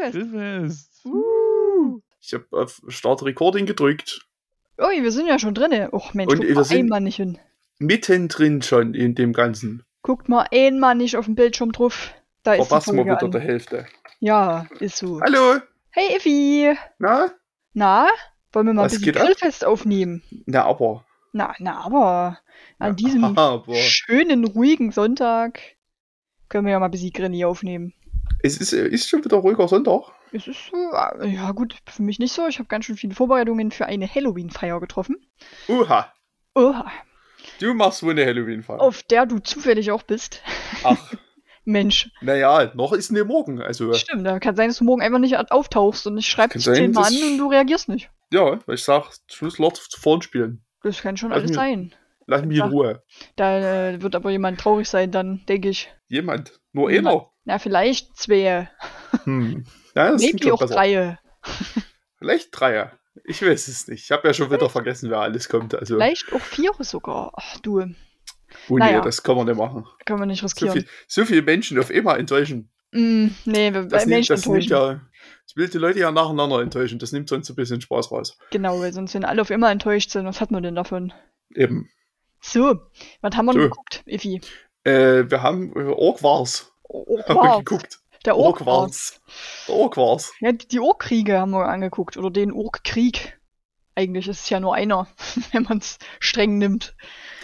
Grillfest. Grillfest. Uh. Ich habe auf Start Recording gedrückt. Ui, wir sind ja schon drinne. Och Mensch, Und guck wir mal sind- einmal nicht hin. Mittendrin schon in dem Ganzen. Guckt mal einmal nicht auf dem Bildschirm drauf. Da ist die Verpassen wir wieder an. der Hälfte. Ja, ist so. Hallo? Hey Effi. Na? Na, wollen wir mal Was ein bisschen geht ab? Grillfest aufnehmen? Na, aber. Na, na, aber an Ja, diesem aber. schönen, ruhigen Sonntag können wir ja mal ein bisschen Grilli aufnehmen. Es ist, ist schon wieder ruhiger Sonntag. Es ist äh, ja gut, für mich nicht so. Ich habe ganz schön viele Vorbereitungen für eine Halloween-Feier getroffen. Uha. Oha, Du machst wohl eine Halloween-Feier. auf der du zufällig auch bist. Ach, Mensch, naja, noch ist ne morgen. Also, stimmt, da kann sein, dass du morgen einfach nicht auftauchst und ich schreibe dich zehnmal an und du reagierst nicht. ja, weil ich sag, Schluss Lord zu vorn spielen. Das kann schon Lass alles mich- sein. Lass mich in Ruhe. Da äh, wird aber jemand traurig sein, dann denke ich. Jemand. Nur einer. Na, vielleicht zwei, Hm. Ja, maybe auch drei. Vielleicht Dreier. Ich weiß es nicht. Ich habe ja schon wieder vergessen, wer alles kommt. Also, Vielleicht auch vier sogar. Ach du, oh nee, naja. das kann man nicht machen. können wir nicht So, riskieren. viel, so viele Menschen auf einmal enttäuschen. Mm, nee, wir- Das, Menschen das enttäuschen. ja. Das will die Leute ja nacheinander enttäuschen. Das nimmt sonst ein bisschen Spaß raus. Genau, weil sonst wenn alle auf immer enttäuscht sind, was hat man denn davon? Eben. So, was haben wir So. noch geguckt, Effi? Äh, wir haben äh, Ork war's. Geguckt. Der Ork war's. Der Ork war's. Ja, die, die Orkkriege haben wir angeguckt. Oder den Orkkrieg. Eigentlich ist es ja nur einer, wenn man es streng nimmt.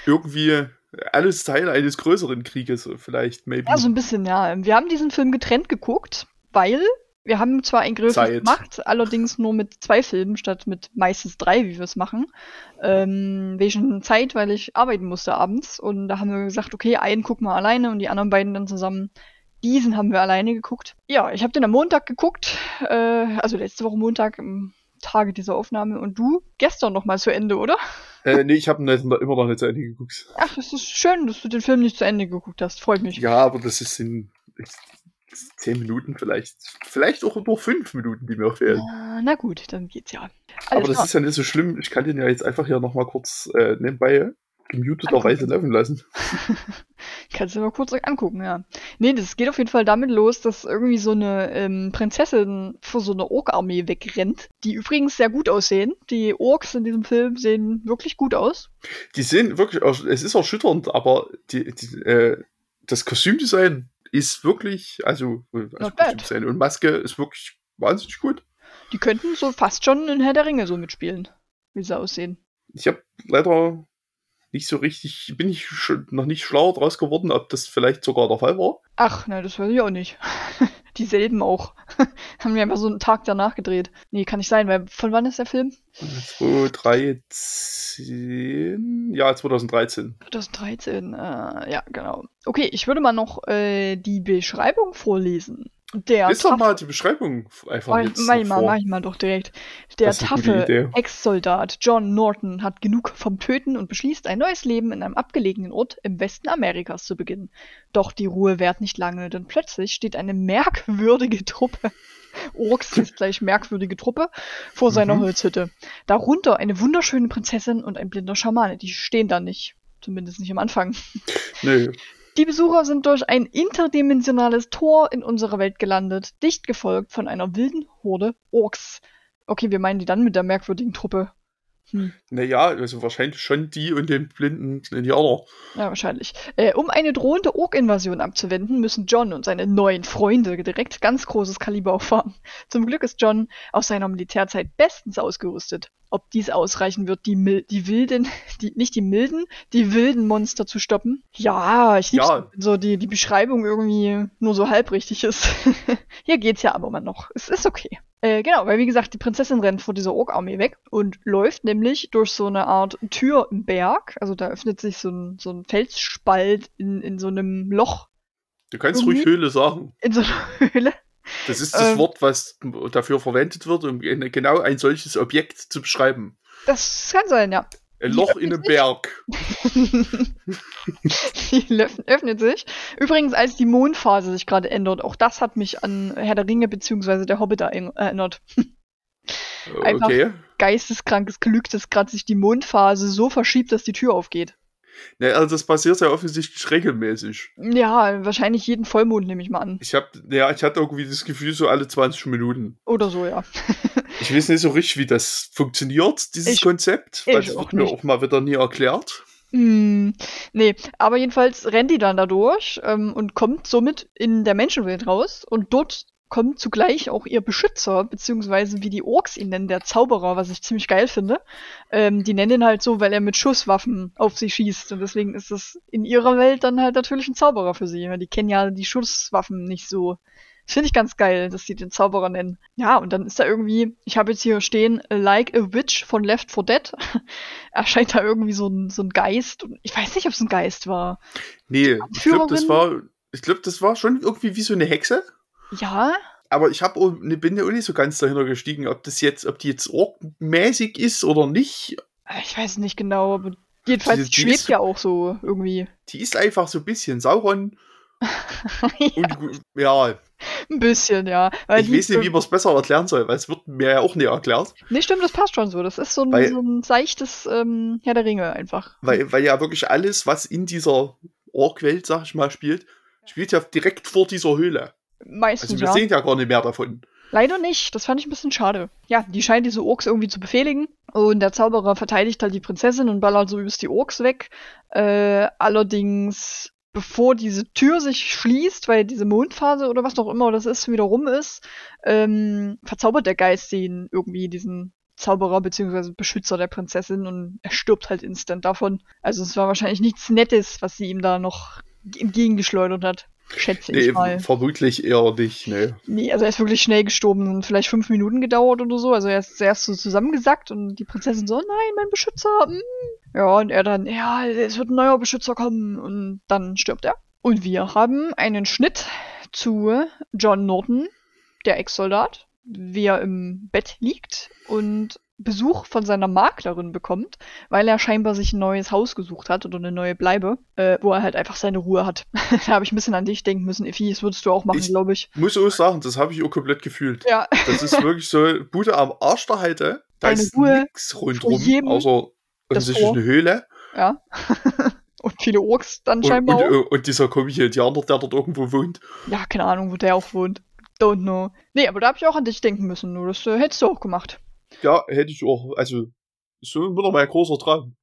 Irgendwie alles Teil eines größeren Krieges, vielleicht, maybe. Ja, so ein bisschen, ja. Wir haben diesen Film getrennt geguckt, weil wir haben zwar ein Größeres Zeit. gemacht, allerdings nur mit zwei Filmen statt mit meistens drei, wie wir es machen. Ähm, wegen Zeit, weil ich arbeiten musste abends. Und da haben wir gesagt, okay, einen gucken wir alleine und die anderen beiden dann zusammen. Diesen haben wir alleine geguckt. Ja, ich habe den am Montag geguckt, äh, also letzte Woche Montag, am Tage dieser Aufnahme. Und du gestern noch mal zu Ende, oder? Äh, nee, ich habe immer noch nicht zu Ende geguckt. Ach, es ist schön, dass du den Film nicht zu Ende geguckt hast. Freut mich. Ja, aber das ist in zehn Minuten vielleicht. Vielleicht auch nur fünf Minuten, die mir fehlen. Ah, na gut, dann geht's ja. aber Alles das klar. ist ja nicht so schlimm. Ich kann den ja jetzt einfach hier nochmal kurz äh, nebenbei gemuteterweise laufen lassen. Kannst du mal kurz angucken, ja. Nee, das geht auf jeden Fall damit los, dass irgendwie so eine ähm, Prinzessin vor so einer Ork-Armee wegrennt, die übrigens sehr gut aussehen. Die Orks in diesem Film sehen wirklich gut aus. Die sehen wirklich, es ist erschütternd, aber die, die, äh, das Kostümdesign ist wirklich, also, also Not bad. Kostümdesign und Maske ist wirklich wahnsinnig gut. Die könnten so fast schon in Herr der Ringe so mitspielen, wie sie aussehen. Ich habe leider nicht so richtig, bin ich schon noch nicht schlauer draus geworden, ob das vielleicht sogar der Fall war. Ach, na, das weiß ich auch nicht. Dieselben auch. Haben wir einfach so einen Tag danach gedreht. Nee, kann nicht sein, weil von wann ist der Film? 2013, ja, 2013. 2013, äh, ja, genau. Okay, ich würde mal noch äh, die Beschreibung vorlesen. Der Lies doch mal die Beschreibung einfach Mach, jetzt mach, ich mal, vor. mach ich mal doch direkt. Der taffe. Ex-Soldat John Norton hat genug vom Töten und beschließt, ein neues Leben in einem abgelegenen Ort im Westen Amerikas zu beginnen. Doch die Ruhe währt nicht lange, denn plötzlich steht eine merkwürdige Truppe, Orks ist gleich merkwürdige Truppe, vor seiner Mhm. Holzhütte. Darunter eine wunderschöne Prinzessin und ein blinder Schamane. Die stehen da nicht. Zumindest nicht am Anfang. Nö. Die Besucher sind durch ein interdimensionales Tor in unsere Welt gelandet, dicht gefolgt von einer wilden Horde Orks. Okay, wir meinen die dann mit der merkwürdigen Truppe. Hm, Naja, also wahrscheinlich schon die und den blinden Indianer. ja, wahrscheinlich. Äh, um eine drohende Ork-Invasion abzuwenden, müssen John und seine neuen Freunde direkt ganz großes Kaliber auffahren. Zum Glück ist John aus seiner Militärzeit bestens ausgerüstet. Ob dies ausreichen wird, die, Mil die wilden, die, nicht die milden, die wilden Monster zu stoppen? Ja, ich lieb's, Ja. wenn so die, die Beschreibung irgendwie nur so halb richtig ist. Hier geht's ja aber mal noch. Es ist okay. Äh, genau, weil wie gesagt, die Prinzessin rennt vor dieser Ork-Armee weg und läuft nämlich durch so eine Art Tür im Berg. Also da öffnet sich so ein, so ein Felsspalt in, in so einem Loch, Du kannst Irgendwie? ruhig Höhle sagen. in so einer Höhle. Das ist das Ähm. Wort, was dafür verwendet wird, um genau ein solches Objekt zu beschreiben. Das kann sein, ja. Ein Loch in einem? Berg. die löff- öffnet sich. Übrigens, als die Mondphase sich gerade ändert, auch das hat mich an Herr der Ringe bzw. der Hobbit erinn- erinnert. Einfach- Okay. Geisteskrankes Glück, dass gerade sich die Mondphase so verschiebt, dass die Tür aufgeht. Ne, also das passiert ja offensichtlich regelmäßig. Ja, wahrscheinlich jeden Vollmond nehme ich mal an. Ich hab, ja, ich hatte irgendwie das Gefühl, so alle 20 Minuten. Oder so, ja. Ich weiß nicht so richtig, wie das funktioniert, dieses Ich- Konzept, weil ich das auch wird mir nicht. auch mal wieder nie erklärt. Hm, nee, aber jedenfalls rennt die dann da durch ähm, und kommt somit in der Menschenwelt raus und dort kommt zugleich auch ihr Beschützer, beziehungsweise wie die Orks ihn nennen, der Zauberer, was ich ziemlich geil finde. Ähm, die nennen ihn halt so, weil er mit Schusswaffen auf sie schießt und deswegen ist es in ihrer Welt dann halt natürlich ein Zauberer für sie, weil die kennen ja die Schusswaffen nicht so. Das finde ich ganz geil, dass sie den Zauberer nennen. Ja, und dann ist da irgendwie, ich habe jetzt hier stehen, Like a Witch von Left 4 Dead. erscheint da irgendwie so ein, so ein Geist. Ich weiß nicht, ob es ein Geist war. Nee, ich glaube, das war, ich glaube, das war schon irgendwie wie so eine Hexe. Ja, Aber ich hab bin ja auch nicht so ganz dahinter gestiegen, ob das jetzt, ob die jetzt orkmäßig ist oder nicht. ich weiß nicht genau, aber jedenfalls Die- die schwebt ist- ja auch so irgendwie. Die ist einfach so ein bisschen Sauron. Und ja, Ein bisschen, ja. Weil ich weiß nicht, wie man es besser erklären soll, weil es wird mir ja auch nicht erklärt. Nee, stimmt, das passt schon so. Das ist so ein, Weil- so ein seichtes ähm, Herr der Ringe einfach. Weil, weil ja wirklich alles, was in dieser Ork-Welt, sag ich mal, spielt, spielt ja direkt vor dieser Höhle. Meistens, Also wir ja. sehen ja gar nicht mehr davon. Leider nicht. Das fand ich ein bisschen schade. Ja, die scheinen diese Orks irgendwie zu befehligen. Und der Zauberer verteidigt halt die Prinzessin und ballert so übelst die Orks weg. Äh, allerdings, bevor diese Tür sich schließt, weil diese Mondphase oder was auch immer das ist, wieder rum ist, ähm, verzaubert der Geist den irgendwie, diesen Zauberer bzw. Beschützer der Prinzessin und er stirbt halt instant davon. Also es war wahrscheinlich nichts Nettes, was sie ihm da noch entgegengeschleudert hat. Schätze ich Nee, mal. vermutlich eher nicht, ne. Nee, also er ist wirklich schnell gestorben. Sind vielleicht fünf Minuten gedauert oder so. Also er ist zuerst so zusammengesackt und die Prinzessin so, nein, mein Beschützer. mm." Ja, und er dann, ja, es wird ein neuer Beschützer kommen. Und dann stirbt er. Und wir haben einen Schnitt zu John Norton, der Ex-Soldat, wie er im Bett liegt und Besuch von seiner Maklerin bekommt, weil er scheinbar sich ein neues Haus gesucht hat oder eine neue Bleibe, äh, wo er halt einfach seine Ruhe hat. da habe ich ein bisschen an dich denken müssen, Effi, das würdest du auch machen, Ich- glaube ich. Muss auch sagen, das habe ich auch komplett gefühlt. Ja. Das ist wirklich so, Bude am Arsch der Heide. Da Eine ist Ruhe nix rundrum, außer offensichtlich eine Höhle. Ja. und viele Orks dann Und, scheinbar und, auch. und dieser komische Indianer, der dort irgendwo wohnt. Ja, keine Ahnung, wo der auch wohnt. Don't know. Nee, aber da habe ich auch an dich denken müssen. Nur das äh, hättest du auch gemacht. Ja, hätte ich auch. Also, so immer noch mein großer Traum.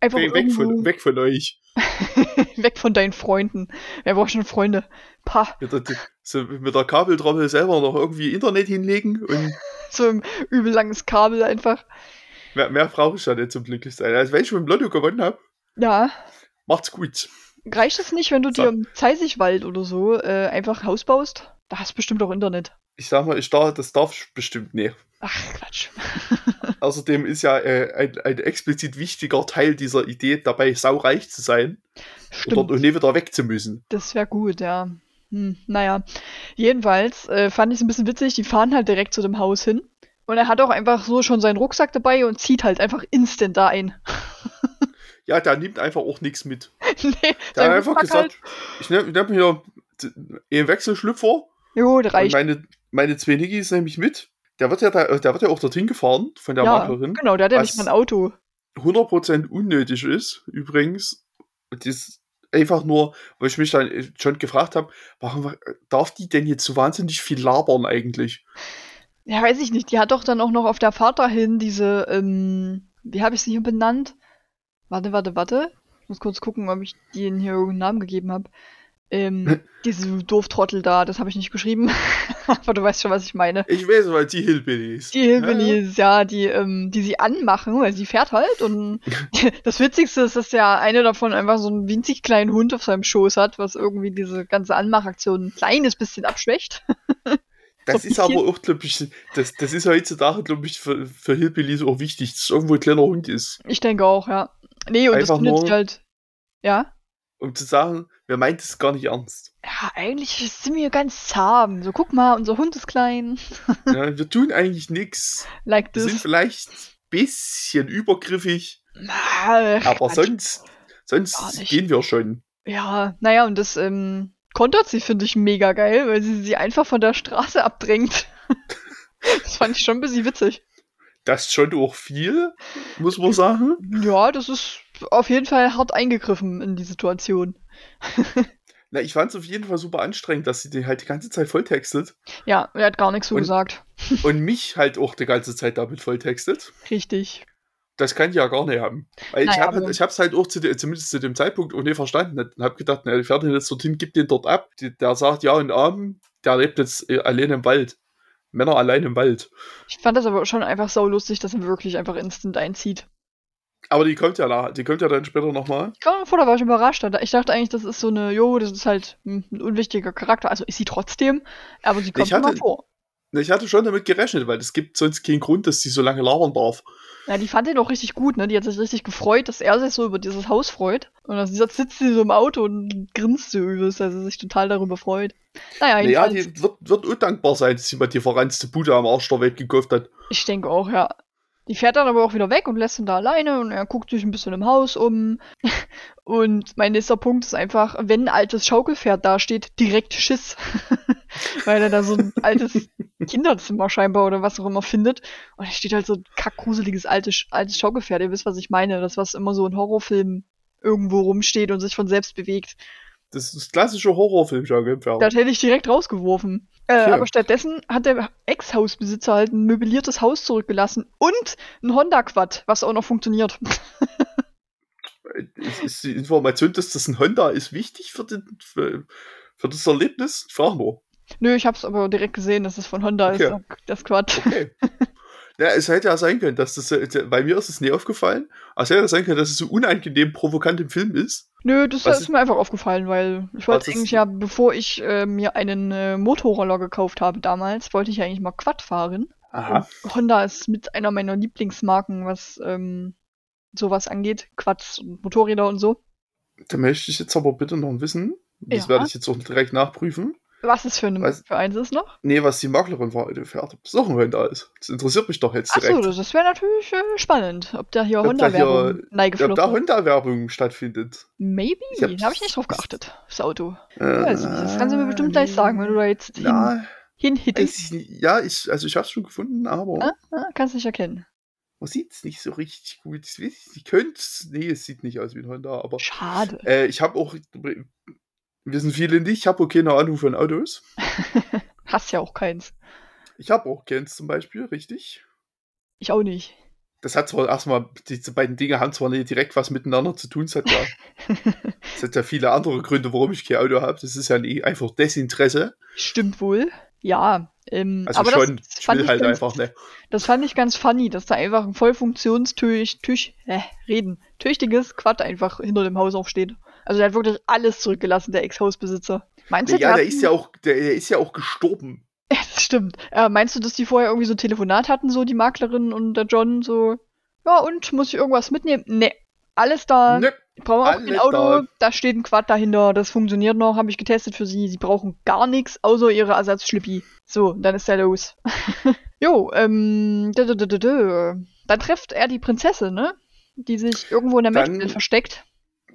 Einfach Weg, weg, von, weg von euch. weg von deinen Freunden. Wer braucht schon Freunde? Pah, Mit der, so mit der Kabeltrommel selber noch irgendwie Internet hinlegen und so ein übel langes Kabel einfach. mehr, mehr brauche ich ja nicht zum Glücklichsein. Also, wenn ich mit dem Lotto gewonnen habe, Ja. macht's gut. Reicht es nicht, wenn du So. dir im Zeisigwald oder so äh, einfach ein Haus baust? Da hast du bestimmt auch Internet. Ich sag mal, ich darf, das darf ich bestimmt nicht. Ach, Quatsch. Außerdem ist ja äh, ein, ein explizit wichtiger Teil dieser Idee dabei, saureich zu sein und Stimmt. dort auch nie wieder weg zu müssen. Das wäre gut, ja. Hm, naja. Jedenfalls äh, fand ich es ein bisschen witzig, die fahren halt direkt zu dem Haus hin. Und er hat auch einfach so schon seinen Rucksack dabei und zieht halt einfach instant da ein. Ja, der nimmt einfach auch nichts mit. nee, Der hat einfach Rucksack gesagt, ich nehme nehm hier einen Wechselschlüpfer Halt. Jo, der und reicht. meine, meine zwei Niggis nehme ich mit. Der wird ja, da, der wird ja auch dorthin gefahren von der ja, Maklerin. genau, der hat ja nicht mal ein Auto. 100% unnötig ist, übrigens. Das ist einfach nur, weil ich mich dann schon gefragt habe, warum darf die denn jetzt so wahnsinnig viel labern eigentlich? Ja, weiß ich nicht. Die hat doch dann auch noch auf der Fahrt dahin diese, ähm, wie habe ich sie hier benannt? Warte, warte, warte. Ich muss kurz gucken, ob ich denen hier irgendeinen Namen gegeben habe. Ähm, diese Dooftrottel da, das habe ich nicht geschrieben. Aber du weißt schon, was ich meine. Ich weiß, weil die Hillbillies. Die Hillbillies, ja, die, ähm, die sie anmachen, weil sie fährt halt. Und das Witzigste ist, dass ja eine davon einfach so einen winzig kleinen Hund auf seinem Schoß hat, was irgendwie diese ganze Anmachaktion ein kleines bisschen abschwächt. Das so ist aber auch, glaube ich, das, das ist heutzutage, glaube ich, für, für Hillbillies auch wichtig, dass es irgendwo ein kleiner Hund ist. Ich denke auch, ja. Nee, und Einfach das findet sie halt. Ja? Um zu sagen, wer meint es gar nicht ernst. Ja, eigentlich sind wir ganz zahm. So, guck mal, unser Hund ist klein. Ja, wir tun eigentlich nichts. Like Wir sind this. vielleicht ein bisschen übergriffig, Ah, aber Quatsch. sonst, sonst gehen wir schon. Ja, naja, und das ähm, kontert sie, finde ich, mega geil, weil sie sie einfach von der Straße abdrängt. das fand ich schon ein bisschen witzig. Das ist schon auch viel, muss man sagen. Ja, das ist, auf jeden Fall hart eingegriffen in die Situation. Na, ich fand es auf jeden Fall super anstrengend, dass sie den halt die ganze Zeit volltextet. Ja, er hat gar nichts so Und- gesagt. Und mich halt auch die ganze Zeit damit volltextet. Richtig. Das kann ich ja gar nicht haben. Weil ich Naja, habe aber- ich hab's halt auch zu, de- zumindest zu dem Zeitpunkt auch nicht verstanden. Und habe gedacht, na, ich fährt ihn jetzt dorthin, gibt den dort ab. Die, der sagt ja und Abend, der lebt jetzt äh, allein im Wald. Männer allein im Wald. Ich fand das aber schon einfach sau lustig, dass er wirklich einfach instant einzieht. Aber die kommt ja nach, die kommt ja dann später nochmal. Ich kam vor, da war ich überrascht. Ich dachte eigentlich, das ist so eine, jo, das ist halt ein unwichtiger Charakter. Also ist sie trotzdem, aber sie kommt Ich hatte- immer vor. Ich hatte schon damit gerechnet, weil es gibt sonst keinen Grund, dass sie so lange labern darf. Ja, die fand ihn auch richtig gut, ne? Die hat sich richtig gefreut, dass er sich so über dieses Haus freut. Und dann sitzt sie so im Auto und grinst so übelst, dass sie sich total darüber freut. Naja, Naja, jedenfalls, die wird, wird undankbar sein, dass sie mal die verranzte Bude am Arsch der Welt gekauft hat. ich denke auch, ja. Die fährt dann aber auch wieder weg und lässt ihn da alleine und er guckt sich ein bisschen im Haus um. Und mein nächster Punkt ist einfach, wenn ein altes Schaukelpferd da steht, direkt Schiss. Weil er da so ein altes Kinderzimmer scheinbar oder was auch immer findet. Und da steht halt so ein kackgruseliges altes, altes Schaukelpferd. Ihr wisst, was ich meine. Das, was immer so in Horrorfilmen irgendwo rumsteht und sich von selbst bewegt. Das ist klassische Horrorfilm, Schaukelpferd. Das hätte ich direkt rausgeworfen. Äh, aber stattdessen hat der Ex-Hausbesitzer halt ein möbliertes Haus zurückgelassen und ein Honda-Quad, was auch noch funktioniert. Ist, die Information, dass das ein Honda ist, wichtig für, den, für, für das Erlebnis? Ich frage nur. Nö, ich hab's aber direkt gesehen, dass es von Honda Okay. ist, das Quad. Okay. Ja, es hätte ja sein können, dass das, äh, bei mir ist es nie aufgefallen, aber es hätte ja sein können, dass es so unangenehm provokant im Film ist. Nö, das Was ist mir einfach aufgefallen, weil ich wollte eigentlich ja, bevor ich äh, mir einen äh, Motorroller gekauft habe damals, wollte ich eigentlich mal Quad fahren. Aha. Und Honda ist mit einer meiner Lieblingsmarken, was ähm, sowas angeht. Quads und Motorräder und so. Da möchte ich jetzt aber bitte noch wissen. Das Ja. werde ich jetzt auch direkt nachprüfen. Was es für, eine, Was? für eins ist noch? Nee, was die Maklerin fährt. Ob das auch ein Honda ist. Das interessiert mich doch jetzt Achso, direkt. das, das wäre natürlich äh, spannend, ob da hier Honda-Werbung Ob da Honda-Werbung stattfindet. Maybe? Da habe ich nicht drauf geachtet, das Auto. Äh, nicht, das kannst du mir bestimmt gleich sagen, wenn du da jetzt hin, Ja, hinhittest. Ja, ich, also ich habe es schon gefunden, aber Ah, ah, kannst nicht erkennen. man sieht es nicht so richtig gut. Ich, weiß, ich könnte Nee, es sieht nicht aus wie ein Honda, aber Schade. äh, ich habe auch, wissen viele nicht, ich habe auch keine Ahnung von Autos. Hast ja auch keins. Ich habe auch keins zum Beispiel, richtig. Ich auch nicht. Das hat zwar erstmal, diese beiden Dinge haben zwar nicht direkt was miteinander zu tun, es hat ja, es hat ja viele andere Gründe, warum ich kein Auto habe. Das ist ja nie einfach Desinteresse. Stimmt wohl. Ja. Ähm, Also aber schon, das ich fand will ich halt ganz, einfach nicht. Das fand ich ganz funny, dass da einfach ein voll funktionstüch, tüch, äh, reden, tüchtiges Quad einfach hinter dem Haus aufsteht. Also der hat wirklich alles zurückgelassen, der Ex-Hausbesitzer. Meinst du, Ja, der ist ja auch, der, der ist ja auch gestorben. Das stimmt. Äh, meinst du, dass die vorher irgendwie so ein Telefonat hatten, so die Maklerin und der John, so, ja, und muss ich irgendwas mitnehmen? Nee. Alles da. Ne, Brauchen wir auch kein Auto. da. Da. steht ein Quad dahinter. Das funktioniert noch. Habe ich getestet für sie. Sie brauchen gar nichts, außer ihre Ersatzschlippi. So, dann ist er los. jo, ähm, dö, dö, dö, dö, dö. Dann trifft er die Prinzessin, ne? Die sich irgendwo in der Dann- Mächtel versteckt.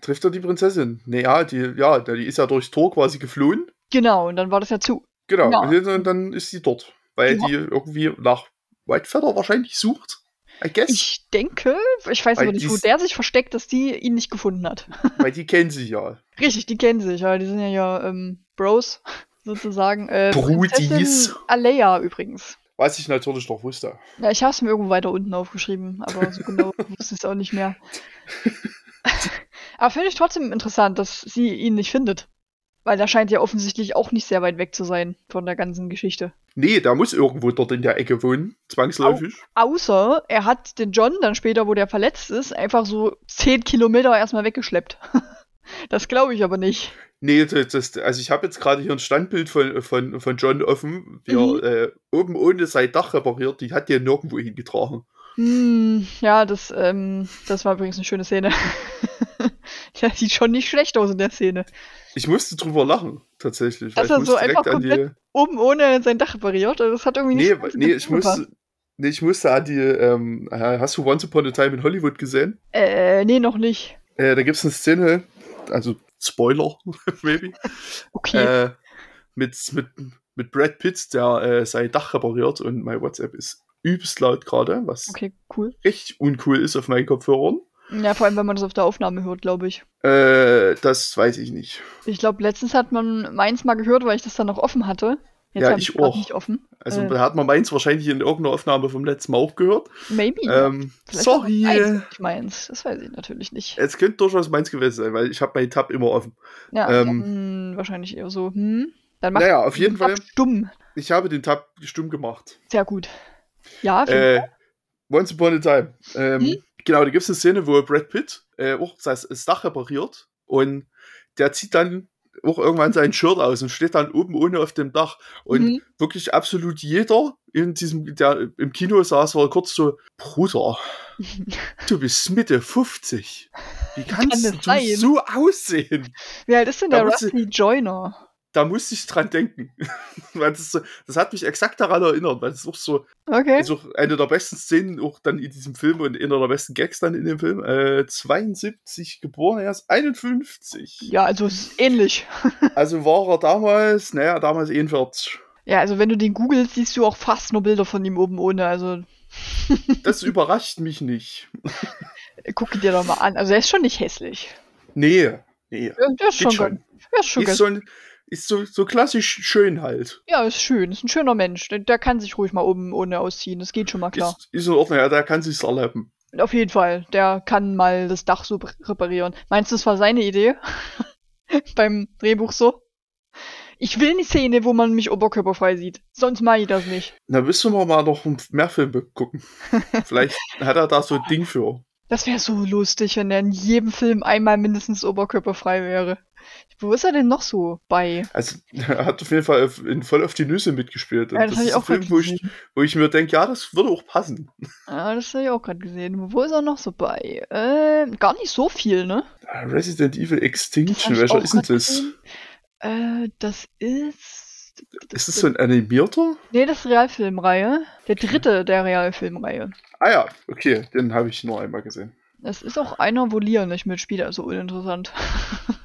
Trifft er die Prinzessin. Naja, die, ja, die ist ja durchs Tor quasi geflohen. Genau, und dann war das ja zu. Genau, Ja. und dann- ist sie dort. Weil Ja. die irgendwie nach Whitefeather wahrscheinlich sucht. I guess. Ich denke, ich weiß Weil aber nicht, wo der sich versteckt, dass die ihn nicht gefunden hat. weil die kennen sich ja. Richtig, die kennen sich, ja. Die sind ja, ja ähm, Bros, sozusagen. Äh. Prinzessin Alea übrigens. Was ich natürlich doch wusste. Ja, ich habe es mir irgendwo weiter unten aufgeschrieben, aber so genau wusste ich es auch nicht mehr. Aber finde ich trotzdem interessant, dass sie ihn nicht findet. Weil der scheint ja offensichtlich auch nicht sehr weit weg zu sein von der ganzen Geschichte. Nee, der muss irgendwo dort in der Ecke wohnen, zwangsläufig. Außer er hat den John dann später, wo der verletzt ist, einfach so 10 Kilometer erstmal weggeschleppt. das glaube ich aber nicht. Nee, das, das, also ich habe jetzt gerade hier ein Standbild von, von, von John offen, wie Mhm. äh, oben ohne sein Dach repariert. Die hat ja nirgendwo hingetragen. Hm, ja, das, ähm, das war übrigens eine schöne Szene. der sieht schon nicht schlecht aus in der Szene. Ich musste drüber lachen, tatsächlich. Dass weil er so einfach an die, komplett Oben ohne sein Dach repariert. Also Das hat irgendwie nicht Nee, so ganz nee, ich musste, nee, ich musste an die, ähm, äh, hast du Once Upon a Time in Hollywood gesehen? Äh, nee, noch nicht. Äh, da gibt es eine Szene, also Spoiler, maybe, Okay. äh, mit, mit, mit Brad Pitt, der äh, sein Dach repariert und mein WhatsApp ist übelst laut gerade, was okay, cool. richtig uncool ist auf meinen Kopfhörern. Ja, vor allem, wenn man das auf der Aufnahme hört, glaube ich. Äh, das weiß ich nicht. Ich glaube, letztens hat man meins mal gehört, weil ich das dann noch offen hatte. Jetzt Ja, ich auch. nicht offen. Also Äh. da hat man meins wahrscheinlich in irgendeiner Aufnahme vom letzten Mal auch gehört. Maybe. Ähm, sorry. meins, nicht meins. Das weiß ich natürlich nicht. Es könnte durchaus meins gewesen sein, weil ich habe meinen Tab immer offen. Ja, ähm, dann wahrscheinlich eher so. Hm? Dann mach Naja, auf jeden den Tab Fall. stumm. Ich habe den Tab stumm gemacht. Sehr gut. Ja, Äh. Once Upon a Time. Ähm, Hm? Genau, da gibt es eine Szene, wo Brad Pitt äh, auch das, das Dach repariert und der zieht dann auch irgendwann sein Shirt aus und steht dann oben ohne auf dem Dach. Und Mhm. wirklich absolut jeder in diesem, der im Kino saß, war kurz so, Bruder, du bist Mitte 50. Wie kannst das du sein? so aussehen? Wie alt ist denn der Rusty Joyner? Da musste ich dran denken. weil das, das hat mich exakt daran erinnert, weil ist auch so, Okay. ist auch eine der besten Szenen auch dann in diesem Film und einer der besten Gags dann in dem Film. Äh, 72 geboren, er ist 51. Ja, also es ist ähnlich. Also war er damals, naja, damals 41. Ja, also wenn du den googelst, siehst du auch fast nur Bilder von ihm oben ohne. Also Das überrascht mich nicht. guck dir doch mal an. Also er ist schon nicht hässlich. Nee, nee. Ja, Der ist Geht schon, schon. der ist schon Ist so, ein, ist so, so klassisch schön halt. Ja, ist schön. Ist ein schöner Mensch. Der, der kann sich ruhig mal oben ohne ausziehen. Das geht schon mal klar. Ist, ist in Ordnung, ja, der kann sich's erlauben. Auf jeden Fall. Der kann mal das Dach so reparieren. Meinst du, das war seine Idee? Beim Drehbuch so? Ich will eine Szene, wo man mich oberkörperfrei sieht. Sonst mache ich das nicht. Na, müssen wir mal noch mehr Filme gucken. Vielleicht hat er da so ein Ding für. Das wäre so lustig, wenn er in jedem Film einmal mindestens oberkörperfrei wäre. Wo ist er denn noch so bei? Also, er hat auf jeden Fall in, voll auf die Nüsse mitgespielt. Ja, das, habe ist ich ein auch Film, wo ich, wo ich mir denke, ja, das würde auch passen. Ja, das habe ich auch gerade gesehen. Wo ist er noch so bei? Äh, gar nicht so viel, ne? Resident Evil Das Extinction, welcher ist denn das? Äh, das ist. Ist das so ein animierter? Nee, das ist Realfilmreihe. Der dritte der Realfilmreihe. Ah ja, okay, den habe ich nur einmal gesehen. Es ist auch einer, wo Leon nicht mitspielt, also uninteressant.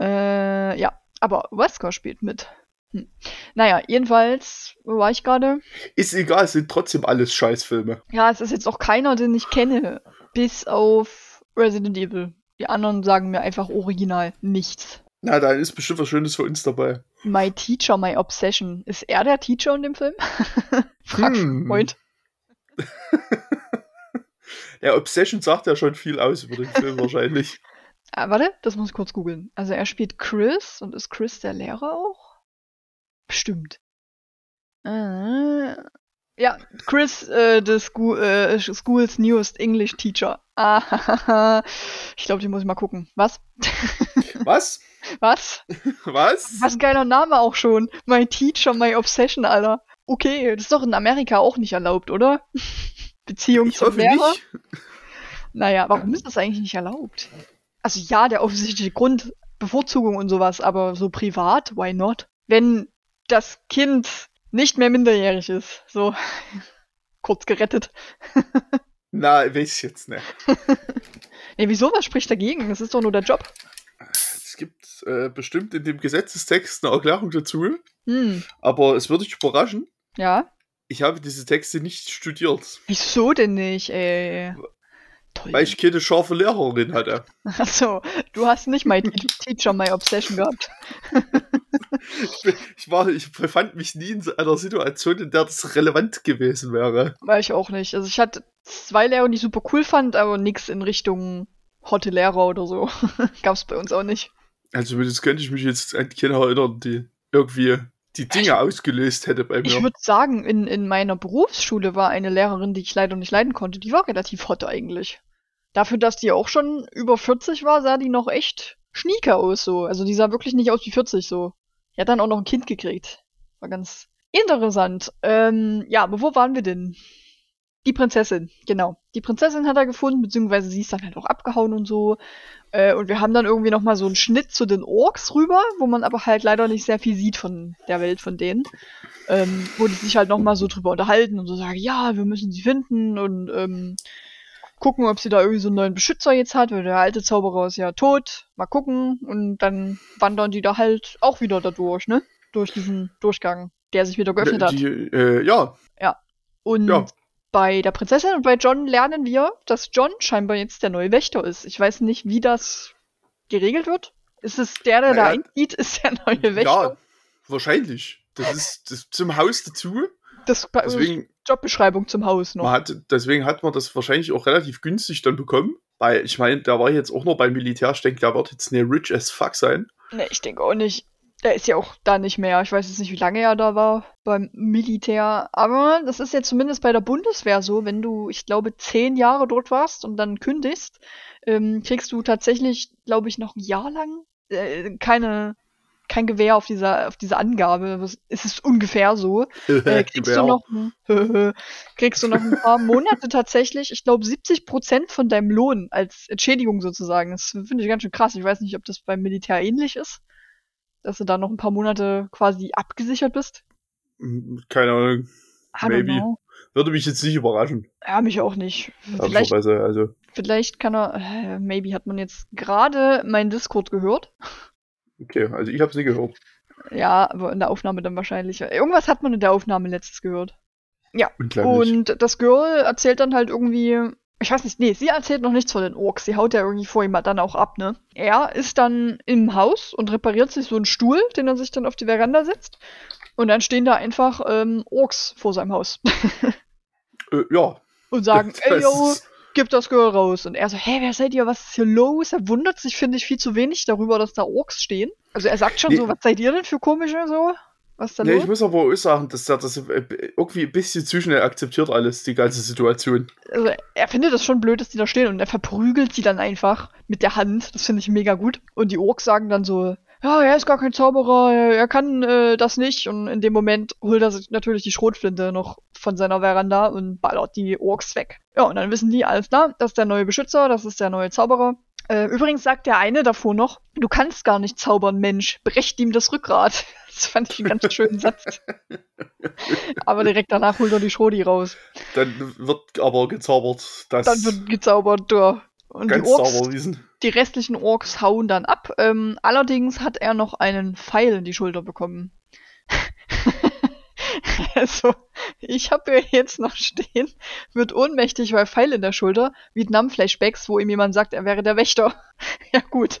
äh, ja. Aber Wesker spielt mit. Hm. Naja, jedenfalls, wo war ich gerade? Ist egal, es sind trotzdem alles Scheißfilme. Ja, es ist jetzt auch keiner, den ich kenne. Bis auf Resident Evil. Die anderen sagen mir einfach original nichts. Na, da ist bestimmt was Schönes für uns dabei. My Teacher, My Obsession. Ist er der Teacher in dem Film? Frag Hm. Freund. Ja, Obsession sagt ja schon viel aus über den Film wahrscheinlich. Ah, warte, das muss ich kurz googeln. Also er spielt Chris und ist Chris der Lehrer auch? Bestimmt. Äh, ja, Chris, äh, the school, äh, School's newest English Teacher. Ah, ich glaube, die muss ich mal gucken. Was? Was? Was? Was? Was ein geiler Name auch schon. My Teacher, My Obsession, Alter. Okay, das ist doch in Amerika auch nicht erlaubt, oder? Beziehung Ich zum hoffe Lehrer? nicht. Naja, warum ist das eigentlich nicht erlaubt? Also ja, der offensichtliche Grund, Bevorzugung und sowas, aber so privat, why not? Wenn das Kind nicht mehr minderjährig ist, so kurz gerettet. Na, weiß ich jetzt nicht. Nee, wieso, was spricht dagegen? Das ist doch nur der Job. Es gibt äh, bestimmt in dem Gesetzestext eine Erklärung dazu, Hm, aber es würde dich überraschen. ja. Ich habe diese Texte nicht studiert, Wieso denn nicht, ey? Toll. weil ich keine scharfe Lehrerin hatte. Achso, du hast nicht My Te- Teacher, My Obsession gehabt. Ich, ich, war, ich befand mich nie in so einer Situation, in der das relevant gewesen wäre. War ich auch nicht. Also ich hatte zwei Lehrer, die ich super cool fand, aber nix in Richtung Hotte Lehrer oder so. Gab's bei uns auch nicht. Also zumindest könnte ich mich jetzt an keine erinnern, die irgendwie die Dinge ausgelöst hätte bei Ich mir. würde sagen, in, in meiner Berufsschule war eine Lehrerin, die ich leider nicht leiden konnte, die war relativ hot eigentlich. Dafür, dass die auch schon über 40 war, sah die noch echt schnieke aus so. Also die sah wirklich nicht aus wie 40 so. Die hat dann auch noch ein Kind gekriegt. War ganz interessant. Ähm, ja, aber wo waren wir denn? Die Prinzessin, genau. Die Prinzessin hat er gefunden, beziehungsweise sie ist dann halt auch abgehauen und so. Äh, und wir haben dann irgendwie noch mal so einen Schnitt zu den Orks rüber, wo man aber halt leider nicht sehr viel sieht von der Welt von denen. Ähm, wo die sich halt noch mal so drüber unterhalten und so sagen, ja, wir müssen sie finden und ähm, gucken, ob sie da irgendwie so einen neuen Beschützer jetzt hat, weil der alte Zauberer ist ja tot. Mal gucken. Und dann wandern die da halt auch wieder da durch, ne? Durch diesen Durchgang, der sich wieder geöffnet hat. Die, äh, ja, Und Ja. bei der Prinzessin und bei John lernen wir, dass John scheinbar jetzt der neue Wächter ist. Ich weiß nicht, wie das geregelt wird. Ist es der, der da Naja. einzieht, ist der neue Wächter? Ja, wahrscheinlich. Das ist das zum Haus dazu. Das Deswegen, Jobbeschreibung zum Haus noch. hat, deswegen hat man das wahrscheinlich auch relativ günstig dann bekommen. Weil ich meine, der war jetzt auch noch beim Militär. Ich denke, der wird jetzt eine rich as fuck sein. Ne, ich denke auch nicht. Der ist ja auch da nicht mehr. Ich weiß jetzt nicht, wie lange er da war beim Militär. Aber das ist ja zumindest bei der Bundeswehr so, wenn du, ich glaube, zehn Jahre dort warst und dann kündigst, ähm, kriegst du tatsächlich, glaube ich, noch ein Jahr lang äh, keine, kein Gewehr auf dieser, auf diese Angabe. Es ist ungefähr so. Äh, kriegst Gewehr. du noch ein, kriegst du noch ein paar Monate tatsächlich, ich glaube 70 Prozent von deinem Lohn als Entschädigung sozusagen. Das finde ich ganz schön krass. Ich weiß nicht, ob das beim Militär ähnlich ist, dass du da noch ein paar Monate quasi abgesichert bist. Hm, Keine Ahnung. I Maybe. Würde mich jetzt nicht überraschen. Ja, mich auch nicht. Vielleicht. Also, vielleicht kann er, äh, maybe hat man jetzt gerade meinen Discord gehört. Okay, also ich habe es nie gehört. Ja, aber in der Aufnahme dann wahrscheinlich. Irgendwas hat man in der Aufnahme letztes gehört. Unglaublich. Und das Girl erzählt dann halt irgendwie, ich weiß nicht, nee, sie erzählt noch nichts von den Orks. Sie haut ja irgendwie vor ihm dann auch ab, ne? Er ist dann im Haus und repariert sich so einen Stuhl, den er sich dann auf die Veranda setzt. Und dann stehen da einfach ähm, Orks vor seinem Haus äh, ja. und sagen, ey yo, ist- gib das Girl raus. Und er so, hä, wer seid ihr, was ist hier los? Er wundert sich, finde ich, viel zu wenig darüber, dass da Orks stehen. Also er sagt schon Nee. so, was seid ihr denn für komische so? Was da Nee, los? ich muss aber auch sagen, dass er das irgendwie ein bisschen zu schnell akzeptiert alles, die ganze Situation. also er findet das schon blöd, dass die da stehen und er verprügelt sie dann einfach mit der Hand. Das finde ich mega gut. Und die Orks sagen dann so, ja, er ist gar kein Zauberer, er kann äh, das nicht. Und in dem Moment holt er sich natürlich die Schrotflinte noch von seiner Veranda und ballert die Orks weg. Ja, und dann wissen die, alles klar, das ist der neue Beschützer, das ist der neue Zauberer. Äh, übrigens sagt der eine davor noch, du kannst gar nicht zaubern, Mensch, brecht ihm das Rückgrat. Das fand ich einen ganz schönen Satz. Aber direkt danach holt er die Schrodi raus. Dann wird aber gezaubert, dass Dann wird gezaubert, ja. Und die ganz Orks, sauber wiesen. Die restlichen Orks hauen dann ab. Ähm, allerdings hat er noch einen Pfeil in die Schulter bekommen. also, ich habe hier jetzt noch stehen, wird ohnmächtig, weil Pfeil in der Schulter, Vietnam-Flashbacks, wo ihm jemand sagt, er wäre der Wächter. ja gut,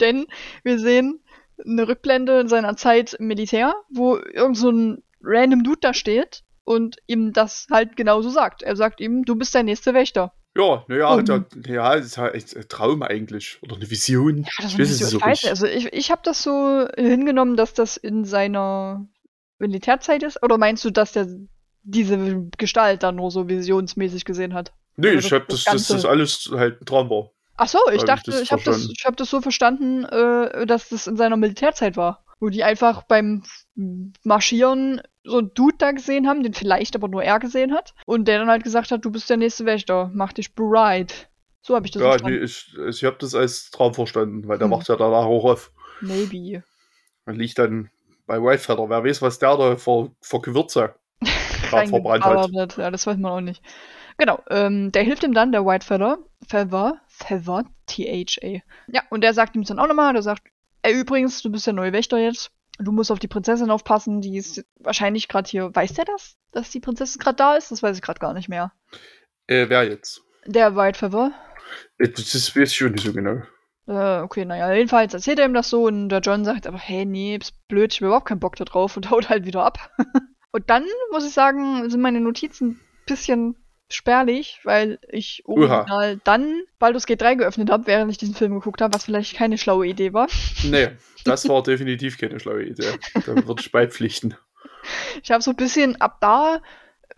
denn wir sehen eine Rückblende in seiner Zeit im Militär, wo irgend so ein random Dude da steht und ihm das halt genauso sagt. Er sagt ihm, du bist der nächste Wächter. Ja, naja, Um. er- ja, ist halt ein Traum eigentlich. Oder eine Vision. Ja, das ich weiß ist es so ich. Also ich, ich habe das so hingenommen, dass das in seiner Militärzeit ist. Oder meinst du, dass der diese Gestalt dann nur so visionsmäßig gesehen hat? Nee, oder ich das- hab das das, das alles halt dran war. Ach so, ich ich dachte, ich habe das, ich hab das so verstanden, äh, dass das in seiner Militärzeit war. Wo die einfach beim Marschieren so einen Dude da gesehen haben, den vielleicht aber nur er gesehen hat. Und der dann halt gesagt hat, du bist der nächste Wächter, mach dich bereit. So habe ich das Ja, nee, verstanden. ich, ich habe das als Traum verstanden, weil der Hm. macht ja danach auch auf. Maybe. Man liegt dann bei Whitefeather. Wer weiß, was der da für, für Gewürze verbrannt hat. Ja, das weiß man auch nicht. Genau, ähm, der hilft ihm dann, der White Feather. Feather, Feather, T-H-A. Ja, und der sagt ihm dann auch nochmal, der sagt, ey, übrigens, du bist der neue Wächter jetzt. Du musst auf die Prinzessin aufpassen, die ist wahrscheinlich gerade hier. Weiß der das? Dass die Prinzessin gerade da ist? Das weiß ich gerade gar nicht mehr. Äh, wer jetzt? Der White Feather. Äh, Das das weiß ich schon nicht so genau. Äh, okay, naja, jedenfalls erzählt er ihm das so und der John sagt aber, hey, nee, bist blöd, ich hab überhaupt keinen Bock da drauf und haut halt wieder ab. und dann, muss ich sagen, sind meine Notizen ein bisschen spärlich, weil ich original dann Baldur's Gate 3 geöffnet habe, während ich diesen Film geguckt habe, was vielleicht keine schlaue Idee war. Nee, das war definitiv keine schlaue Idee. Da würde ich beipflichten. Ich habe so ein bisschen ab da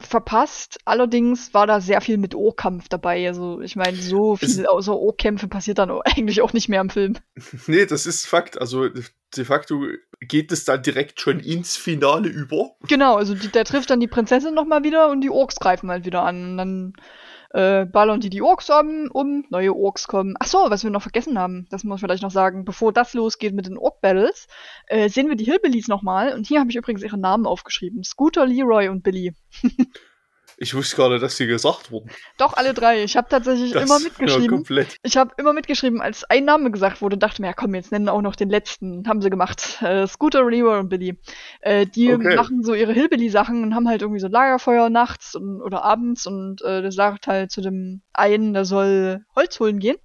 verpasst. Allerdings war da sehr viel mit Ohrkampf dabei. Also ich meine, so viel außer Ohrkämpfe passiert dann eigentlich auch nicht mehr im Film. Nee, das ist Fakt. Also de facto geht es dann direkt schon ins Finale über. Genau, also die, der trifft dann die Prinzessin nochmal wieder und die Orks greifen halt wieder an. Und dann äh, ballern die die Orks um, um, neue Orks kommen. Ach so, was wir noch vergessen haben, das muss ich vielleicht noch sagen, bevor das losgeht mit den Ork-Battles, äh, sehen wir die Hillbillies nochmal. Und hier habe ich übrigens ihre Namen aufgeschrieben. Scooter, Leroy und Billy. Ich wusste nicht, dass sie gesagt wurden. Doch, alle drei. Ich habe tatsächlich Das- immer Ja, mitgeschrieben. komplett. Ich habe immer mitgeschrieben, als ein Name gesagt wurde, dachte mir, ja komm, jetzt nennen auch noch den letzten. Haben sie gemacht. Äh, Scooter, Leroy und Billy. Äh, die Okay. machen so ihre Hillbilly-Sachen und haben halt irgendwie so Lagerfeuer nachts und, oder abends und äh, der sagt halt zu dem einen, der soll Holz holen gehen.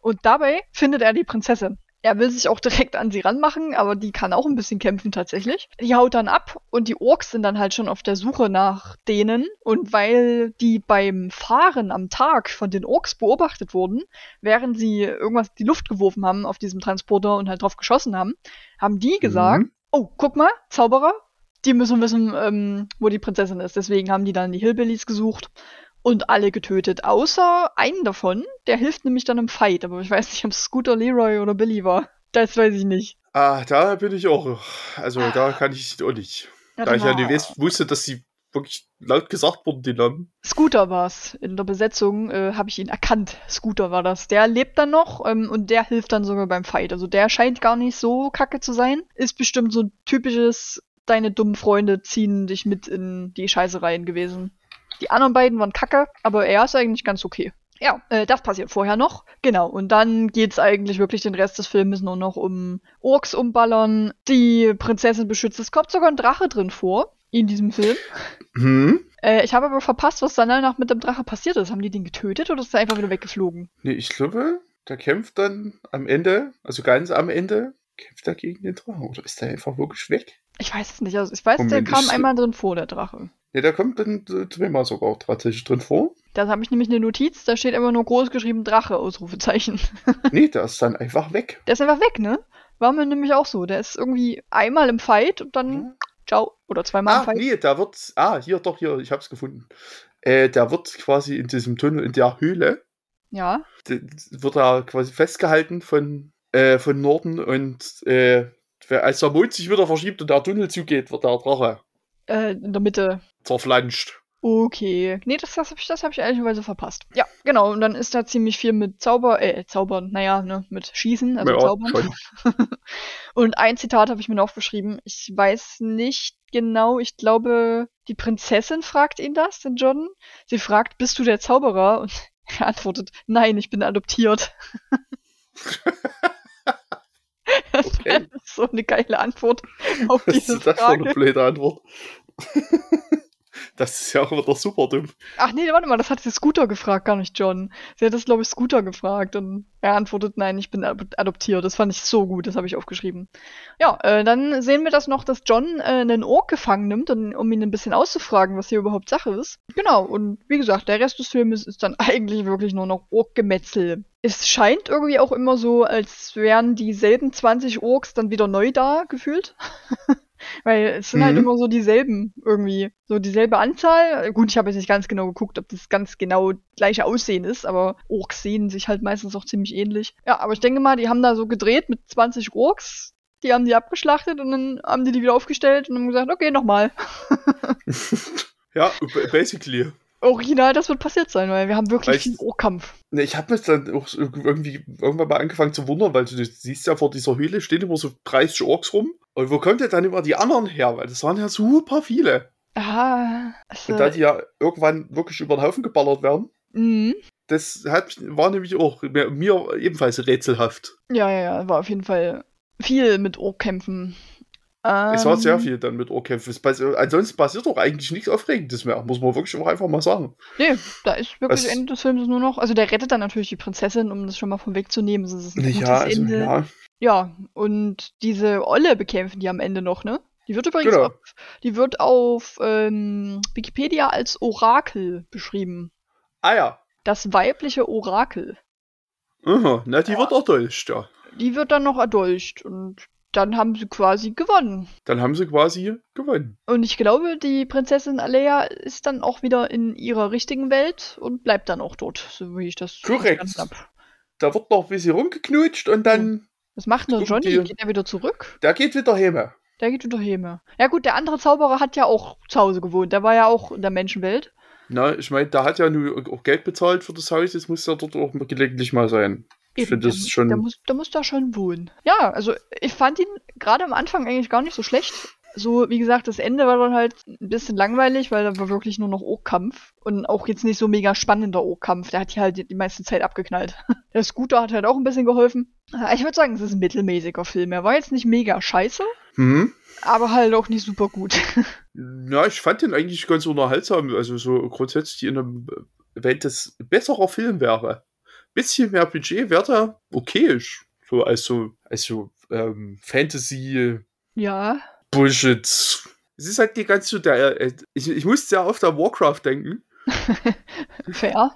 Und dabei findet er die Prinzessin. Er will sich auch direkt an sie ranmachen, aber die kann auch ein bisschen kämpfen tatsächlich. Die haut dann ab und die Orks sind dann halt schon auf der Suche nach denen. Und weil die beim Fahren am Tag von den Orks beobachtet wurden, während sie irgendwas in die Luft geworfen haben auf diesem Transporter und halt drauf geschossen haben, haben die gesagt, Mhm. oh, guck mal, Zauberer, die müssen wissen, ähm, wo die Prinzessin ist. Deswegen haben die dann die Hillbillies gesucht und alle getötet, außer einen davon, der hilft nämlich dann im Fight, aber ich weiß nicht, ob es Scooter, Leroy oder Billy war. Das weiß ich nicht. Ah, da bin ich auch. Also da kann ich auch nicht. Da ich ja nicht wusste, dass sie wirklich laut gesagt wurden, die Namen. Scooter war's. In der Besetzung äh, habe ich ihn erkannt. Scooter war das. Der lebt dann noch ähm, und der hilft dann sogar beim Fight. Also der scheint gar nicht so kacke zu sein. Ist bestimmt so ein typisches, deine dummen Freunde ziehen dich mit in die Scheiße rein gewesen. Die anderen beiden waren kacke, aber er ist eigentlich ganz okay. Ja, äh, das passiert vorher noch. Genau, und dann geht's eigentlich wirklich den Rest des Filmes nur noch um Orks umballern, die Prinzessin beschützt. Es kommt sogar ein Drache drin vor in diesem Film. Hm? Äh, ich habe aber verpasst, was dann danach mit dem Drache passiert ist. Haben die den getötet oder ist er einfach wieder weggeflogen? Nee, ich glaube, der kämpft dann am Ende, also ganz am Ende, kämpft er gegen den Drachen. Oder ist der einfach wirklich weg? Ich weiß es nicht. Also ich weiß, Moment, der kam einmal drin vor, der Drache. Nee, der kommt dann zweimal sogar tatsächlich drin vor. Da habe ich nämlich eine Notiz, da steht immer nur groß geschrieben Drache, Ausrufezeichen. Nee, der ist dann einfach weg. Der ist einfach weg, ne? War mir nämlich auch so. Der ist irgendwie einmal im Fight und dann ciao. Oder zweimal im Ah, Fight. nee, der wird. Ah, hier, doch, hier, ich hab's gefunden. Äh, der wird quasi in diesem Tunnel, in der Höhle, Ja. wird er quasi festgehalten von, äh, von Norden und äh, als der Mond sich wieder verschiebt und der Tunnel zugeht, wird der Drache Äh, in der Mitte. zerflanscht. Okay. Nee, das, das habe ich, das hab ich ehrlicherweise verpasst. Ja, genau. Und dann ist da ziemlich viel mit Zauber, äh, Zaubern, naja, ne, mit Schießen, also Ja, Zaubern. Und ein Zitat habe ich mir noch aufgeschrieben. Ich weiß nicht genau, ich glaube, die Prinzessin fragt ihn das, den John. Sie fragt, bist du der Zauberer? Und er antwortet, nein, ich bin adoptiert. das Okay. ist so eine geile Antwort auf Was diese ist das für eine Frage. blöde Antwort? das ist ja auch wieder super dumm. Ach nee, warte mal, das hat sie Scooter gefragt, gar nicht John. Sie hat das, glaube ich, Scooter gefragt und er antwortet, nein, ich bin ad- adoptiert. Das fand ich so gut, das habe ich aufgeschrieben. Ja, äh, dann sehen wir das noch, dass John äh, einen Ork gefangen nimmt, und, um ihn ein bisschen auszufragen, was hier überhaupt Sache ist. Genau, und wie gesagt, der Rest des Filmes ist dann eigentlich wirklich nur noch Ork-Gemetzel. Es scheint irgendwie auch immer so, als wären dieselben 20 Orks dann wieder neu da, gefühlt. Weil es sind halt Mhm. immer so dieselben irgendwie. So dieselbe Anzahl. Gut, ich habe jetzt nicht ganz genau geguckt, ob das ganz genau gleiche Aussehen ist, aber Orks sehen sich halt meistens auch ziemlich ähnlich. Ja, aber ich denke mal, die haben da so gedreht mit 20 Orks. Die haben die abgeschlachtet und dann haben die die wieder aufgestellt und haben gesagt, okay, nochmal. Ja, basically. Original, das wird passiert sein, weil wir haben wirklich Weißt- viel Orkkampf. Ne, ich habe mich dann auch irgendwie irgendwann mal angefangen zu wundern, weil du siehst ja vor dieser Höhle stehen immer so 30 Orks rum. Und wo kommt denn dann immer die anderen her? Weil das waren ja super viele. Ah, also, Und da die ja irgendwann wirklich über den Haufen geballert werden, mhm. das hat, war nämlich auch mir, mir ebenfalls rätselhaft. Ja, ja, ja, war auf jeden Fall viel mit Orkkämpfen. Es war sehr Ähm, viel dann mit Ohrkämpfen. Ansonsten passiert doch eigentlich nichts Aufregendes mehr, muss man wirklich auch einfach mal sagen. Nee, da ist wirklich Was- Ende des Films nur noch. Also der rettet dann natürlich die Prinzessin, um das schon mal vorwegzunehmen. Das ist ein gutes Ja, also, Ende. ja. Ja, und diese Olle bekämpfen die am Ende noch, ne? Die wird übrigens Genau. auf, die wird auf ähm, Wikipedia als Orakel beschrieben. Ah ja. Das weibliche Orakel. Aha, na, die wird erdolcht, ja. Die wird dann noch erdolcht und dann haben sie quasi gewonnen. Dann haben sie quasi gewonnen. Und ich glaube, die Prinzessin Alea ist dann auch wieder in ihrer richtigen Welt und bleibt dann auch dort, so wie ich das Korrekt. Da wird noch ein bisschen rumgeknutscht und dann, Was macht denn Gucken Johnny? die- Geht er wieder zurück? der geht wieder heim. Der geht wieder heim. Ja gut, der andere Zauberer hat ja auch zu Hause gewohnt. Der war ja auch in der Menschenwelt. Na, ich meine, der hat ja nur auch Geld bezahlt für das Haus, jetzt muss er dort auch gelegentlich mal sein. Ich Eben, finde das schon. Der muss, der muss da schon wohnen. Ja, also ich fand ihn gerade am Anfang eigentlich gar nicht so schlecht. So, wie gesagt, das Ende war dann halt ein bisschen langweilig, weil da war wirklich nur noch Oak-Kampf. Und auch jetzt nicht so mega spannender Oak-Kampf. Der hat hier halt die, die meiste Zeit abgeknallt. Der Scooter hat halt auch ein bisschen geholfen. Äh, Ich würde sagen, es ist ein mittelmäßiger Film. Er war jetzt nicht mega scheiße, Hm. aber halt auch nicht super gut. Ja, ich fand den eigentlich ganz unterhaltsam. Also so grundsätzlich in einem, wenn das besserer Film wäre, bisschen mehr Budget wäre okayisch. So als so, als so ähm, Fantasy ja. Bullshit. Es ist halt die ganze, der, äh, ich, ich musste sehr oft an Warcraft denken, Fair.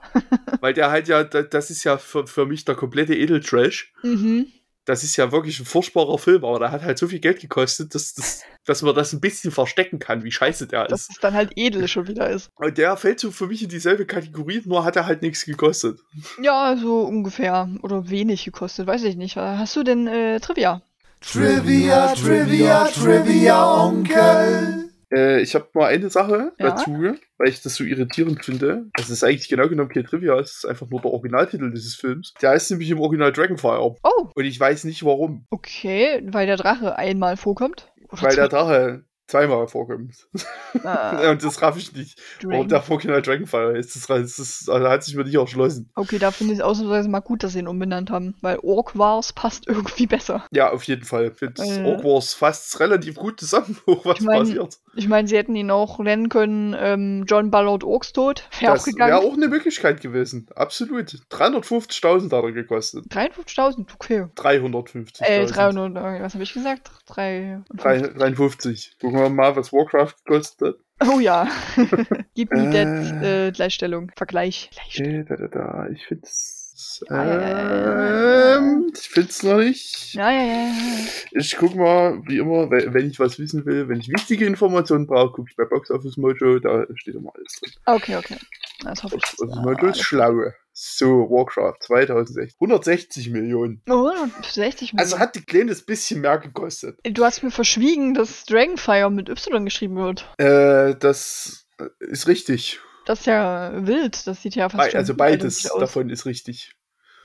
weil der halt ja, da- das ist ja für, für mich der komplette Edeltrash. Mhm. Das ist ja wirklich ein furchtbarer Film, aber der hat halt so viel Geld gekostet, dass, dass, dass man das ein bisschen verstecken kann, wie scheiße der Dass ist. es dann halt edel schon wieder ist. Und der fällt so für mich in dieselbe Kategorie, nur hat er halt nichts gekostet. Ja, so ungefähr. Oder wenig gekostet, weiß ich nicht. Hast du denn äh, Trivia? Trivia, Trivia, Trivia, Onkel. Äh, ich habe nur eine Sache Ja? dazu, weil ich das so irritierend finde. Das ist eigentlich genau genommen kein Trivia, es ist einfach nur der Originaltitel dieses Films. Der heißt nämlich im Original Dragonfire. Oh, Und ich weiß nicht warum. okay, weil der Drache einmal vorkommt. Oder Weil der Drache zweimal vorkommt. Ah, Und das raff ich nicht. Warum Dragon. der Original Dragonfire ist. Das, das, das also hat sich mir nicht erschlossen. Okay, da finde ich es ausnahmsweise mal gut, dass sie ihn umbenannt haben, weil Orc Wars passt irgendwie besser. Ja, auf jeden Fall. Ich finde Äh. Orc Wars fasst relativ gut zusammen, was Ich mein, passiert. Ich meine, sie hätten ihn auch nennen können, ähm, John Ballard auch Das wäre auch eine Möglichkeit gewesen. Absolut. 350.000 hat er gekostet. 53.000, okay. 350.000. Äh, 300, äh, was habe ich gesagt? 3. 53. Gucken wir mal, was Warcraft gekostet hat. Oh ja. Gib mir Äh. äh, Gleichstellung. Vergleich. Gleichstellung. Da, da, da. Ich ja, ja, Ähm, ich find's noch nicht. Ja, ja, ja. Ich guck mal, wie immer, we- wenn ich was wissen will, wenn ich wichtige Informationen brauche, gucke ich bei Box Office Mojo, da steht immer alles drin. Okay, okay. Das hoffe ich. Box Office Ah, Mojo ist schlaue. So, Warcraft 2006. 160 Millionen. Oh, 60 Millionen. Also hat die kleines bisschen mehr gekostet. du hast mir verschwiegen, dass Dragonfire mit Y geschrieben wird. Äh, das ist richtig. Das ist ja wild. Das sieht ja fast Be schon also beides davon ist richtig.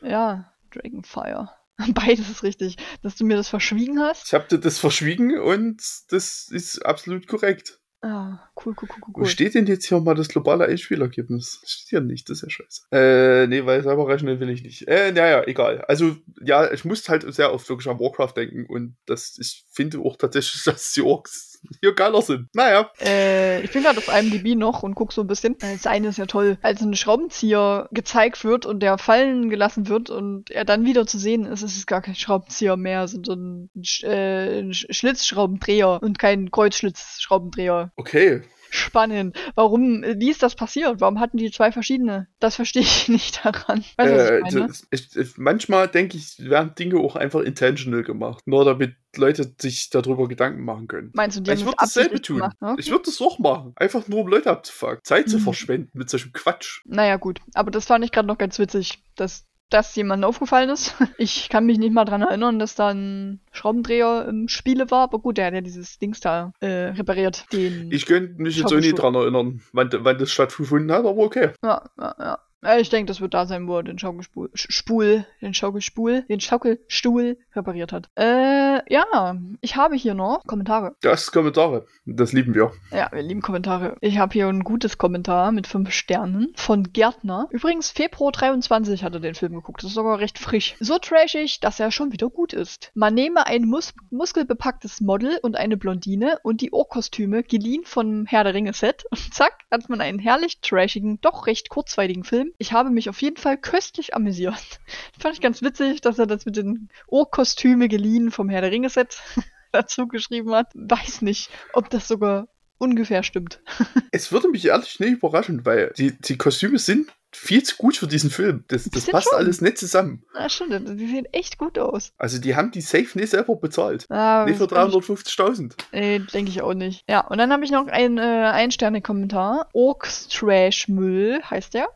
Ja, Dragonfire. Beides ist richtig. Dass du mir das verschwiegen hast. Ich habe dir das verschwiegen und das ist absolut korrekt. Ah, cool, cool, cool, cool. Wo steht denn jetzt hier mal das globale Einspielergebnis? Das steht ja nicht, das ist ja scheiße. Äh, nee, weil selber rechnen will ich nicht. Äh, naja, egal. Also, ja, ich muss halt sehr oft wirklich an Warcraft denken und das, ich finde auch tatsächlich, dass die Orks hier geiler sind. Naja. Äh, ich bin gerade auf IMDb noch und guck so ein bisschen. Äh, Das eine ist ja toll, als ein Schraubenzieher gezeigt wird und der fallen gelassen wird und er dann wieder zu sehen ist, ist es gar kein Schraubenzieher mehr, sondern ein, Sch äh, ein Sch Schlitzschraubendreher und kein Kreuzschlitzschraubendreher. Okay. Spannend. Warum, äh, wie ist das passiert? Warum hatten die zwei verschiedene? Das verstehe ich nicht daran. Weißt Äh, ich das, ich, manchmal denke ich, werden Dinge auch einfach intentional gemacht. Nur damit Leute sich darüber Gedanken machen können. Meinst du, die Ich würde das dasselbe tun. Okay. Ich würde das auch machen. Einfach nur um Leute abzufucken. Zeit zu Mhm. verschwenden mit solchem Quatsch. Naja, gut. Aber das fand ich gerade noch ganz witzig, dass das jemandem aufgefallen ist. Ich kann mich nicht mal dran erinnern, dass da ein Schraubendreher im Spiele war. Aber gut, der hat ja dieses Dings da äh, repariert. Ich könnte mich jetzt auch nicht dran erinnern, wann, wann das stattgefunden hat, aber okay. Ja, ja, ja. Ich denke, das wird da sein, wo er den Schaukelspul, Sch- Spul, den Schaukelspul, den Schaukelstuhl repariert hat. Äh, ja, ich habe hier noch Kommentare. Das Kommentare. Das lieben wir. Ja, wir lieben Kommentare. Ich habe hier ein gutes Kommentar mit fünf Sternen von Gärtner. Übrigens, Februar 23 hat er den Film geguckt. Das ist sogar recht frisch. So trashig, dass er schon wieder gut ist. Man nehme ein mus muskelbepacktes Model und eine Blondine und die Ohrkostüme geliehen vom Herr der Ringe Set und zack, hat man einen herrlich trashigen, doch recht kurzweiligen Film. Ich habe mich auf jeden Fall köstlich amüsiert. Fand ich ganz witzig, dass er das mit den Ohrkostüme geliehen vom Herr der Ringe Set dazu geschrieben hat. Weiß nicht, ob das sogar ungefähr stimmt. Es würde mich ehrlich nicht überraschen, weil die, die Kostüme sind viel zu gut für diesen Film. Das, das passt schon. alles nicht zusammen. Ah, stimmt, die sehen echt gut aus. Also die haben die Safe nicht selber bezahlt. Ah, nicht für das kann ich- 350.000. Nee, denke ich auch nicht. Ja, und dann habe ich noch einen äh, Ein-Sterne-Kommentar. Orks Trash Müll heißt der.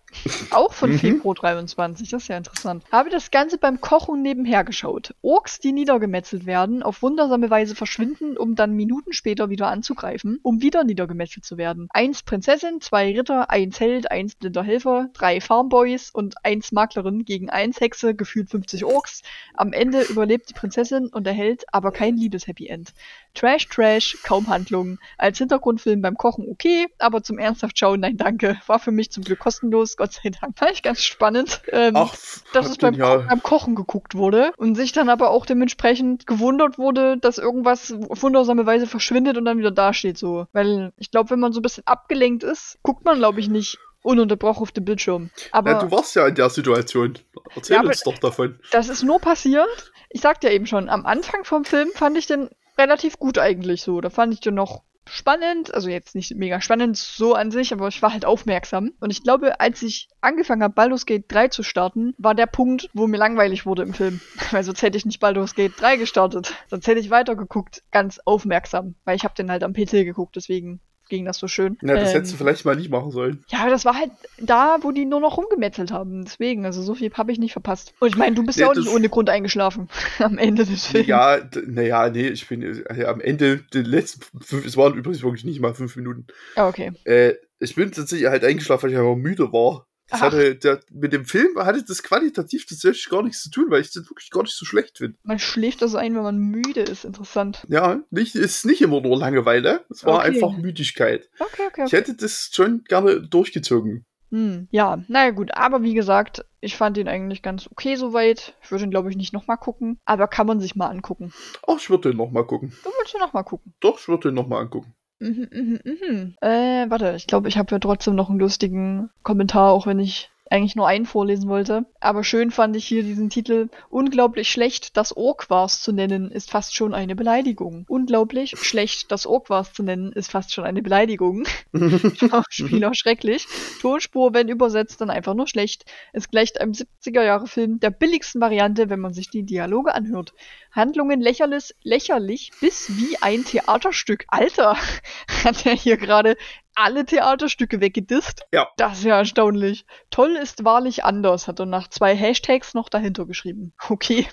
Auch von Mhm. Februar 23, das ist ja interessant. Habe das Ganze beim Kochen nebenher geschaut. Orks, die niedergemetzelt werden, auf wundersame Weise verschwinden, um dann Minuten später wieder anzugreifen, um wieder niedergemetzelt zu werden. Eins Prinzessin, zwei Ritter, eins Held, eins blinder Helfer, drei Farmboys und eins Maklerin gegen eins Hexe, gefühlt 50 Orks. Am Ende überlebt die Prinzessin und der Held, aber kein Liebes-Happy End. Trash, Trash, kaum Handlungen. Als Hintergrundfilm beim Kochen okay, aber zum ernsthaft schauen, nein danke. War für mich zum Glück kostenlos, Gott sei Dank. Fand ich ganz spannend. Ähm, Ach, dass es beim, Ko beim Kochen geguckt wurde und sich dann aber auch dementsprechend gewundert wurde, dass irgendwas auf wundersame Weise verschwindet und dann wieder dasteht so. Weil ich glaube, wenn man so ein bisschen abgelenkt ist, guckt man, glaube ich, nicht ununterbrochen auf den Bildschirm. Aber Ja, du warst ja in der Situation. Erzähl Ja, uns doch davon. das ist nur passiert. Ich sagte ja eben schon, am Anfang vom Film fand ich den relativ gut eigentlich so. Da fand ich den noch spannend, also jetzt nicht mega spannend so an sich, aber ich war halt aufmerksam. Und ich glaube, als ich angefangen habe, Baldur's Gate 3 zu starten, war der Punkt, wo mir langweilig wurde im Film. Weil sonst hätte ich nicht Baldur's Gate 3 gestartet. Sonst hätte ich weitergeguckt, ganz aufmerksam. Weil ich habe den halt am PC geguckt, deswegen ging das so schön. Ja, das Ähm, hättest du vielleicht mal nicht machen sollen. ja, aber das war halt da, wo die nur noch rumgemetzelt haben. Deswegen, also so viel habe ich nicht verpasst. Und ich meine, du bist ja Nee, auch nicht ohne Grund eingeschlafen am Ende des Films. Ja, naja, nee, ich bin äh, am Ende, die letzten fünf, es waren übrigens wirklich nicht mal fünf Minuten. Ah, okay. Äh, ich bin tatsächlich halt eingeschlafen, weil ich einfach müde war. Das hatte, der, mit dem Film hatte das qualitativ tatsächlich gar nichts zu tun, weil ich das wirklich gar nicht so schlecht finde. Man schläft also ein, wenn man müde ist. Interessant. Ja, nicht, ist nicht immer nur Langeweile, es war Okay. einfach Müdigkeit. Okay, okay, Ich okay. hätte das schon gerne durchgezogen. Hm, ja, naja gut. Aber wie gesagt, ich fand ihn eigentlich ganz okay soweit. Ich würde ihn, glaube ich, nicht nochmal gucken. Aber kann man sich mal angucken. Ach, ich würde den nochmal gucken. Du willst ihn nochmal gucken. Doch, ich würde den nochmal angucken. Mhm, mhm, mhm. Äh, warte, ich glaube, ich habe ja trotzdem noch einen lustigen Kommentar, auch wenn ich eigentlich nur einen vorlesen wollte. Aber schön fand ich hier diesen Titel. Unglaublich schlecht, das Orkwars zu nennen, ist fast schon eine Beleidigung. Unglaublich schlecht, das Orkwars zu nennen, ist fast schon eine Beleidigung. Schauspieler schrecklich. Tonspur, wenn übersetzt, dann einfach nur schlecht. Es gleicht einem 70er-Jahre-Film der billigsten Variante, wenn man sich die Dialoge anhört. Handlungen lächerlich, lächerlich bis wie ein Theaterstück. Alter, hat er hier gerade alle Theaterstücke weggedisst? Ja. Das ist ja erstaunlich. Toll ist wahrlich anders, hat er nach zwei Hashtags noch dahinter geschrieben. Okay.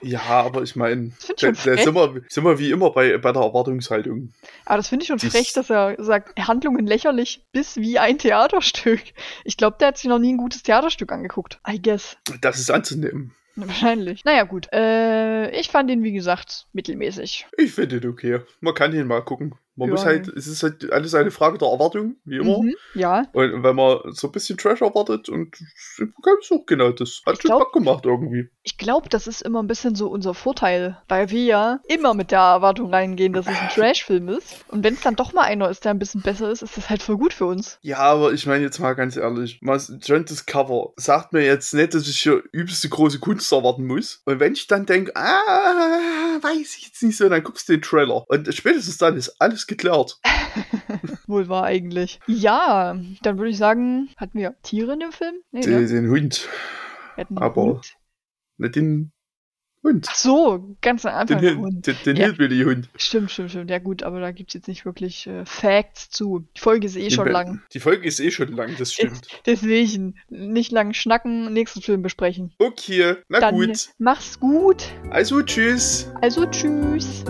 Ja, aber ich meine, da, da sind, wir, sind wir wie immer bei, bei der Erwartungshaltung. Aber das finde ich schon Das- frech, dass er sagt, Handlungen lächerlich bis wie ein Theaterstück. Ich glaube, der hat sich noch nie ein gutes Theaterstück angeguckt. I guess. Das ist anzunehmen. Wahrscheinlich. Naja, gut. Äh, ich fand ihn, wie gesagt, mittelmäßig. Ich finde den okay. Man kann ihn mal gucken. Man Ja. muss halt, es ist halt alles eine Frage der Erwartung, wie immer. Mhm, ja. Und wenn man so ein bisschen Trash erwartet und ist auch genau das. Hat Ich schon Bock gemacht irgendwie. Ich glaube, das ist immer ein bisschen so unser Vorteil, weil wir ja immer mit der Erwartung reingehen, dass es ein Trash-Film ist. Und wenn es dann doch mal einer ist, der ein bisschen besser ist, ist das halt voll gut für uns. Ja, aber ich meine jetzt mal ganz ehrlich, mal schon das Cover sagt mir jetzt nicht, dass ich hier übelste große Kunst erwarten muss. Und wenn ich dann denke, ah, weiß ich jetzt nicht so, dann guckst du den Trailer. Und spätestens dann ist alles geklärt. Wohl war eigentlich. Ja, dann würde ich sagen, hatten wir Tiere in dem Film? Nee, Den, ne? den Hund. Aber- Hund. Nicht den Hund. Ach so, ganz am Den, Anfang Hil- Hund. den, den Ja. Hillbilly-Hund. Stimmt, stimmt, stimmt. Ja gut, aber da gibt's jetzt nicht wirklich äh, Facts zu. Die Folge ist eh Den schon Be- lang. Die Folge ist eh schon lang, das stimmt. Deswegen nicht lang schnacken, nächsten Film besprechen. Okay, na Dann gut. mach's gut. Also tschüss. Also tschüss.